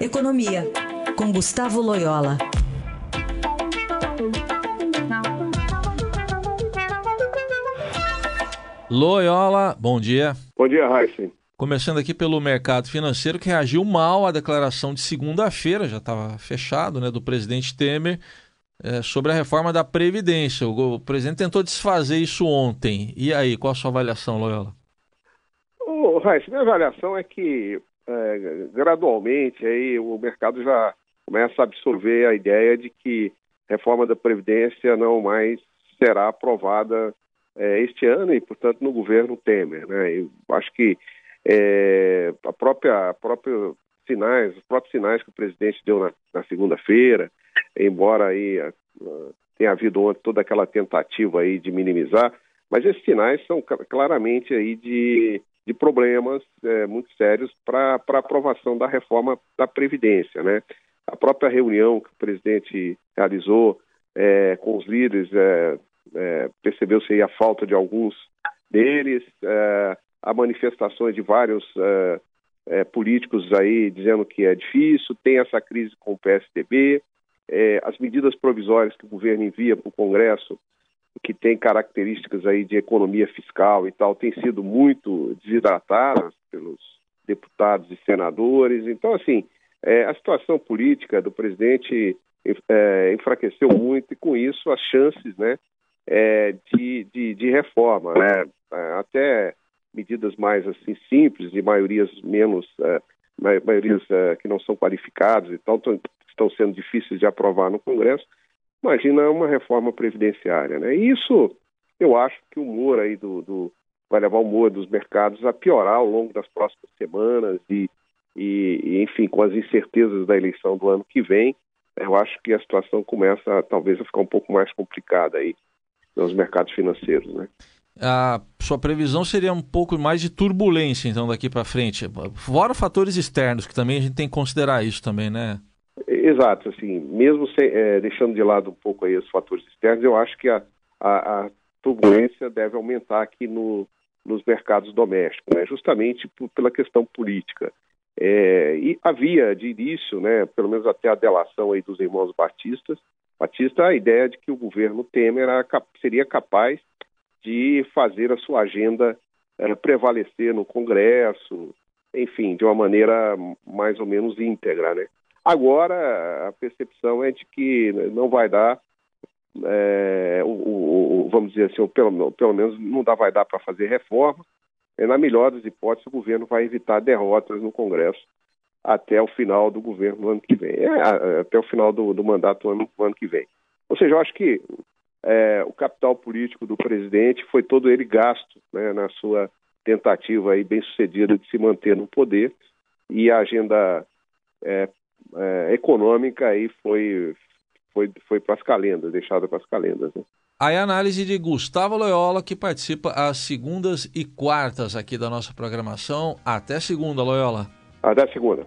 Economia, com Gustavo Loyola. Loyola, bom dia. Bom dia, Raíssen. Começando aqui pelo mercado financeiro, que reagiu mal à declaração de segunda-feira, já estava fechado, né, do presidente Temer, é, sobre a reforma da Previdência. O, o, presidente tentou desfazer isso ontem. E aí, qual a sua avaliação, Loyola? Oh, Raíssa, minha avaliação é que é, gradualmente aí o mercado já começa a absorver a ideia de que reforma da Previdência não mais será aprovada é, este ano e, portanto, no governo Temer. Né? Eu acho que é, a própria, a própria sinais, os próprios sinais que o presidente deu na, na segunda-feira, embora aí a, a, tenha havido ontem toda aquela tentativa aí de minimizar, mas esses sinais são claramente aí de, de problemas é, muito sérios para a aprovação da reforma da Previdência, né? A própria reunião que o presidente realizou é, com os líderes é, é, percebeu-se a falta de alguns deles, é, há manifestações de vários é, é, políticos aí dizendo que é difícil, tem essa crise com o PSDB, as medidas provisórias que o governo envia para o Congresso, que tem características aí de economia fiscal e tal, têm sido muito desidratadas pelos deputados e senadores. Então, assim, é, a situação política do presidente é, enfraqueceu muito e, com isso, as chances né, é, de, de, de, reforma, né? É, até medidas mais assim simples e maiorias menos é, maiorias é, que não são qualificadas e tal estão sendo difíceis de aprovar no Congresso. Imagina uma reforma previdenciária, né? E isso eu acho que o humor aí do, do vai levar o humor dos mercados a piorar ao longo das próximas semanas e, e, enfim com as incertezas da eleição do ano que vem eu acho que a situação começa talvez a ficar um pouco mais complicada aí nos mercados financeiros, né? A sua previsão seria um pouco mais de turbulência, então, daqui para frente. Fora fatores externos, que também a gente tem que considerar isso também, né? Exato, assim, mesmo é, deixando de lado um pouco aí os fatores externos, eu acho que a, a, a turbulência deve aumentar aqui no, nos mercados domésticos, né? justamente por, pela questão política. É, e havia de início, né, pelo menos até a delação aí dos irmãos batistas, Batista a ideia de que o governo Temer seria capaz de fazer a sua agenda é, prevalecer no Congresso, enfim, de uma maneira mais ou menos íntegra, né? Agora a percepção é de que não vai dar, é, o, o, vamos dizer assim, pelo, pelo menos não dá, vai dar para fazer reforma, é, na melhor das hipóteses, o governo vai evitar derrotas no Congresso até o final do governo no ano que vem, é, até o final do, do mandato no ano, no ano, que vem. Ou seja, eu acho que é, o capital político do presidente foi todo ele gasto né, na sua tentativa aí bem sucedida de se manter no poder. E a agenda é, é econômica aí foi foi, foi para as calendas, deixada para as calendas. Né? Aí a análise de Gustavo Loyola, que participa às segundas e quartas aqui da nossa programação. Até segunda, Loyola. Até segunda.